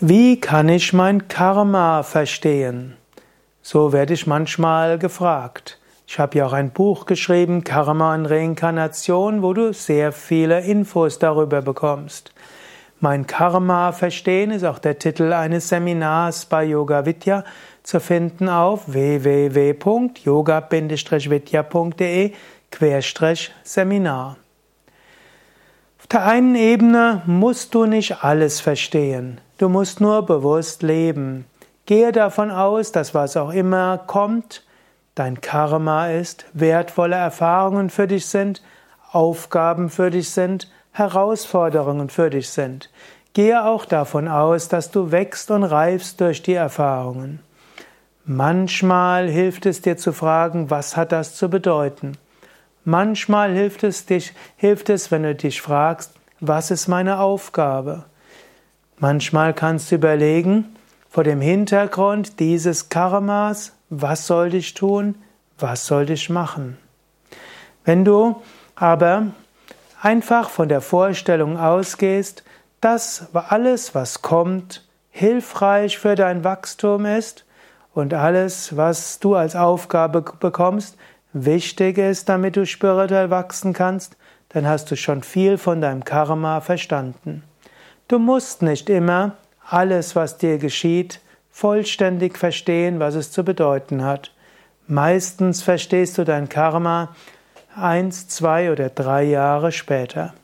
Wie kann ich mein Karma verstehen? So werde ich manchmal gefragt. Ich habe ja auch ein Buch geschrieben, Karma und Reinkarnation, wo du sehr viele Infos darüber bekommst. Mein Karma verstehen ist auch der Titel eines Seminars bei Yoga Vidya zu finden auf www.yoga-vidya.de Seminar. Auf der einen Ebene musst du nicht alles verstehen. Du musst nur bewusst leben. Gehe davon aus, dass was auch immer kommt, dein Karma ist, wertvolle Erfahrungen für dich sind, Aufgaben für dich sind, Herausforderungen für dich sind. Gehe auch davon aus, dass du wächst und reifst durch die Erfahrungen. Manchmal hilft es dir zu fragen, was hat das zu bedeuten? Manchmal hilft es dich, hilft es, wenn du dich fragst, was ist meine Aufgabe? Manchmal kannst du überlegen, vor dem Hintergrund dieses Karmas, was soll ich tun, was soll ich machen? Wenn du aber einfach von der Vorstellung ausgehst, dass alles, was kommt, hilfreich für dein Wachstum ist und alles, was du als Aufgabe bekommst, wichtig ist, damit du spirituell wachsen kannst, dann hast du schon viel von deinem Karma verstanden. Du musst nicht immer alles, was dir geschieht, vollständig verstehen, was es zu bedeuten hat. Meistens verstehst du dein Karma eins, zwei oder drei Jahre später.